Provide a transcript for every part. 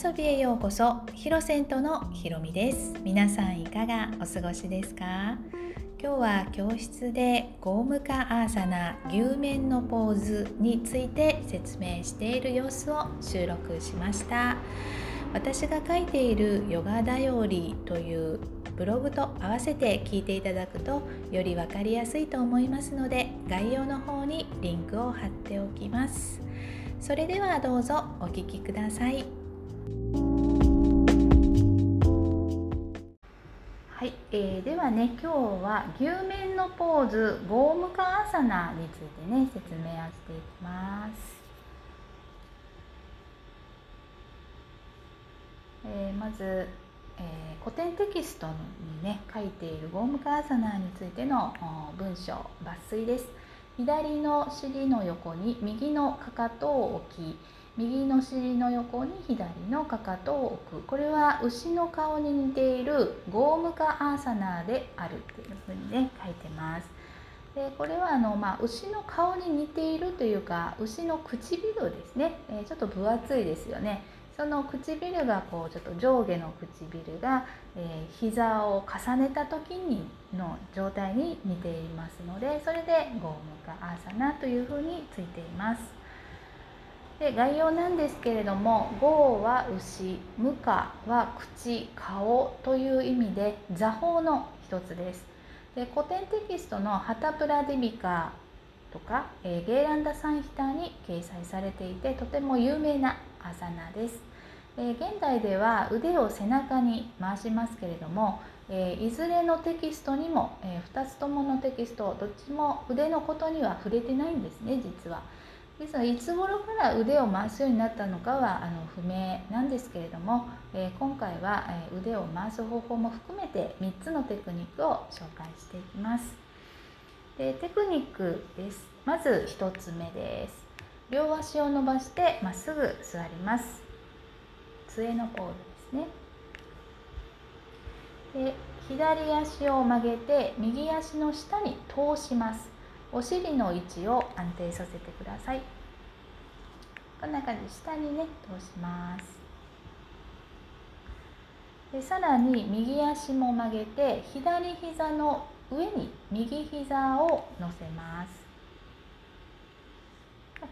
遊びへようこそヒロセントのひろみです。皆さんいかがお過ごしですか？今日は教室でゴームカアーサナ牛面のポーズについて説明している様子を収録しました。私が書いているヨガだよりというブログと合わせて聞いていただくとより分かりやすいと思いますので概要の方にリンクを貼っておきます。それではどうぞお聞きください。えー、ではね今日は牛面のポーズゴームカアサナについてね説明をしていきます、えー、まず、えー、古典テキストにね書いているゴームカアサナについての文章抜粋です。左の尻の横に右のかかとを置き右の尻の横に左のかかとを置くこれは牛の顔に似ているゴームカアーサナーであるっていうふうにね書いてます。でこれはあの、まあ、牛の顔に似ているというか牛の唇ですね、えー、ちょっと分厚いですよね。その唇がこうちょっと上下の唇が、えー、膝を重ねた時にの状態に似ていますのでそれでゴームカアーサナというふうについています。で概要なんですけれども「ゴー」は牛「ムカ」は口顔という意味で座法の一つですで古典テキストの「ハタプラディビカ」とか、えー、ゲーランダ・サンヒターに掲載されていてとても有名なアサナです、えー、現代では腕を背中に回しますけれども、えー、いずれのテキストにも、え2つとものテキストどっちも腕のことには触れてないんですね実は。ですがいつ頃から腕を回すようになったのかはあの不明なんですけれども、えー、今回は、え、腕を回す方法も含めて3つのテクニックを紹介していきます。でテクニックです。まず1つ目です。両足を伸ばしてまっすぐ座ります。杖のポーズですね。で左足を曲げて右足の下に通します。お尻の位置を安定させてください。こんな感じ下にね通します。でさらに右足も曲げて左膝の上に右膝を乗せます。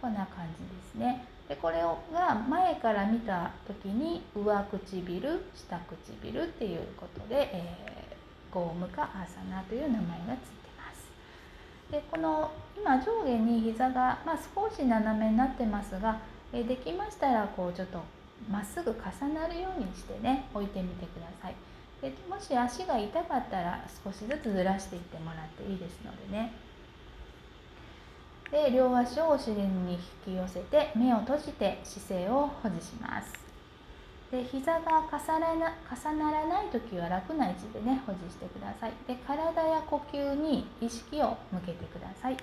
こんな感じですね。でこれが前から見た時に上唇下唇っていうことで、えー、ゴームかアーサナという名前がついてでこの今上下に膝が、まあ、少し斜めになってますが、えできましたらこうちょっとまっすぐ重なるようにしてね置いてみてください。でもし足が痛かったら少しずつずらしていってもらっていいですのでね。で両足をお尻に引き寄せて目を閉じて姿勢を保持します。で膝が重なら重ならない時は楽な位置でね保持してください。で体や呼吸に意識を向けてください。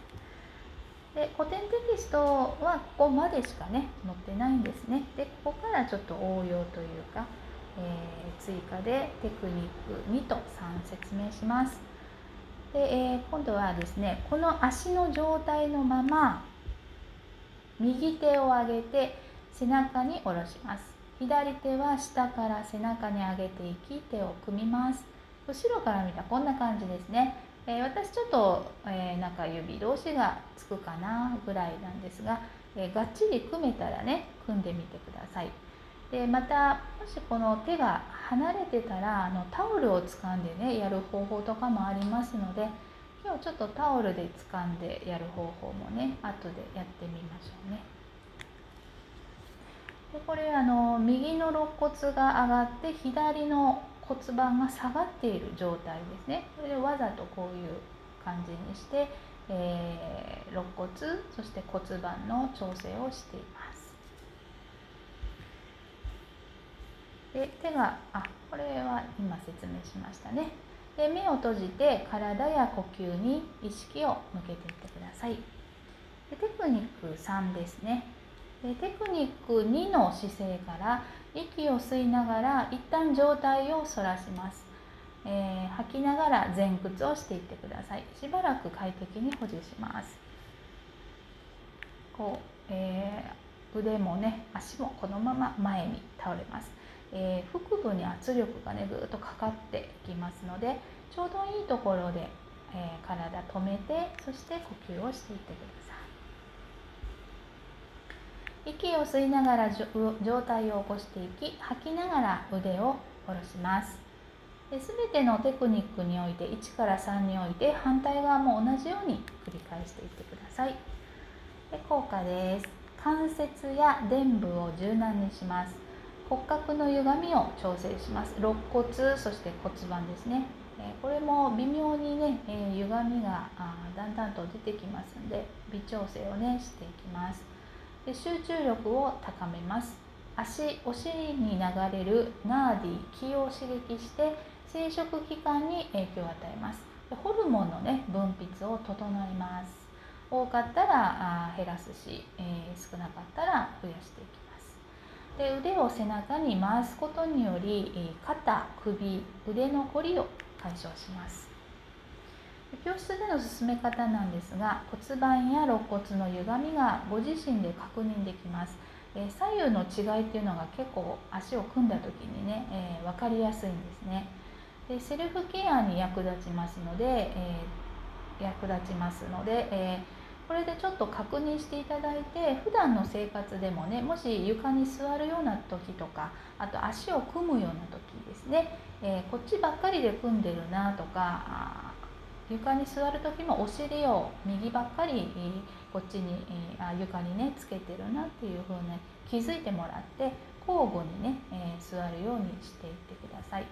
で古典テキストはここまでしかね載ってないんですね。でここからちょっと応用というか、えー、追加でテクニック2と3説明します。で、えー、今度はですねこの足の状態のまま右手を上げて背中に下ろします。左手は下から背中に上げていき手を組みます。後ろから見たこんな感じですね、えー、私ちょっと、えー、なんか指同士がつくかなぐらいなんですが、えー、がっちり組めたらね組んでみてください。でまたもしこの手が離れてたらあのタオルを掴んでねやる方法とかもありますので今日ちょっとタオルで掴んでやる方法もね後でやってみましょうね。でこれあの右の肋骨が上がって左の骨盤が下がっている状態ですね。これでわざとこういう感じにして、えー、肋骨そして骨盤の調整をしています。で手があこれは今説明しましたね。で目を閉じて体や呼吸に意識を向けていってください。でテクニック3ですね。テクニック2の姿勢から息を吸いながら一旦状態を反らします、えー、吐きながら前屈をしていってください。しばらく快適に保持します。こう、えー、腕もね足もこのまま前に倒れます、えー、腹部に圧力がねぐーっとかかっていきますのでちょうどいいところで、えー、体止めてそして呼吸をしていってください。息を吸いながら上体を起こしていき吐きながら腕を下ろします。すべてのテクニックにおいて1から3において反対側も同じように繰り返していってください。で効果です。関節や臀部を柔軟にします。骨格の歪みを調整します。肋骨そして骨盤ですね。これも微妙にね歪みがだんだんと出てきますので微調整をねしていきます。で集中力を高めます。足お尻に流れるナーディ気を刺激して生殖器官に影響を与えます。ホルモンのね分泌を整えます。多かったら減らすし、えー、少なかったら増やしていきます。で腕を背中に回すことにより肩首腕のこりを解消します。教室での進め方なんですが骨盤や肋骨の歪みがご自身で確認できます。え左右の違いっていうのが結構足を組んだ時にね、えー、分かりやすいんですね。でセルフケアに役立ちますので、えー、役立ちますので、えー、これでちょっと確認していただいて普段の生活でもねもし床に座るような時とかあと足を組むような時ですね、え、こっちばっかりで組んでるなとか床に座る時もお尻を右ばっかりこっちにあ床にねつけてるなっていう風に気づいてもらって交互にね、え座るようにしていってください。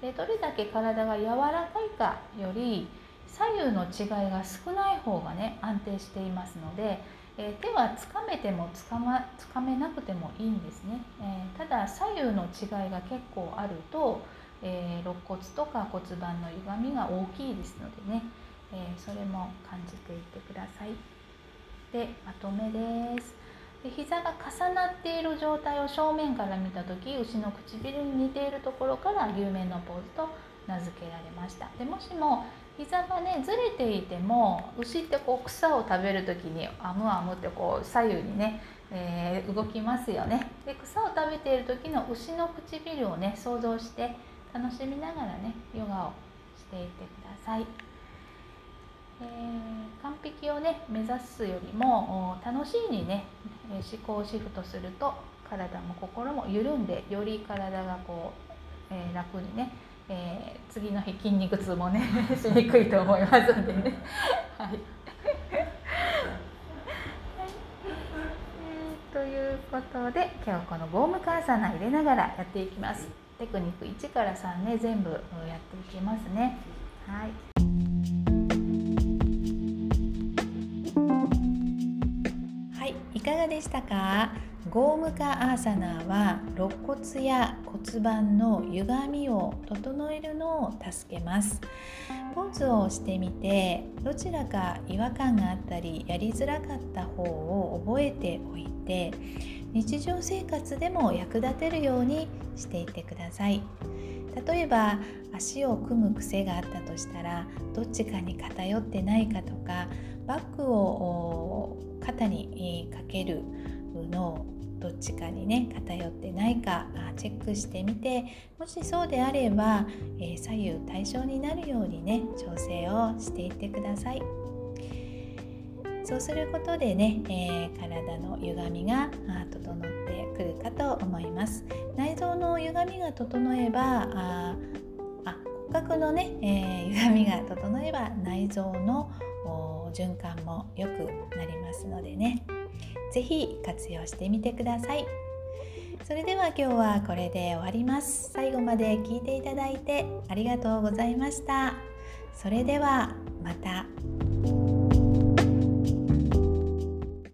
でどれだけ体が柔らかいかより左右の違いが少ない方がね安定していますので、え、手はつかめてもつか,、ま、つかめなくてもいいんですね、え、ただ左右の違いが結構あると、えー、肋骨とか骨盤の歪みが大きいですのでね、えそれも感じていってください。でまとめです。で膝が重なっている状態を正面から見た時牛の唇に似ているところから牛面のポーズと名付けられました。でもしも膝がねずれていても牛ってこう草を食べる時にあむあむってこう左右にね、えー、動きますよね。で草を食べている時の牛の唇をね想像して楽しみながらねヨガをしていてください。えー、完璧をね目指すよりも楽しいにね思考をシフトすると体も心も緩んでより体がこう、えー、楽にね、えー、次の日筋肉痛もね しにくいと思いますんでね。はいということで今日このゴームカーサナ入れながらやっていきます。テクニック1から3ね全部やっていきますね。はい。いかがでしたか？ゴームカアーサナーは肋骨や骨盤の歪みを整えるのを助けます。ポーズをしてみてどちらか違和感があったりやりづらかった方を覚えておいて日常生活でも役立てるようにしていてください。例えば足を組む癖があったとしたらどっちかに偏ってないかとかバッグを肩にかけるのをどっちかにね偏ってないかチェックしてみてもしそうであれば、え左右対称になるようにね調整をしていってください。そうすることでね、えー、体の歪みが整ってくるかと思います。内臓の歪みが整えばああ骨格のね、えー、歪みが整えば内臓の循環も良くなりますのでね。是非活用してみてください。それでは今日はこれで終わります。最後まで聞いていただいてありがとうございました。それではまた。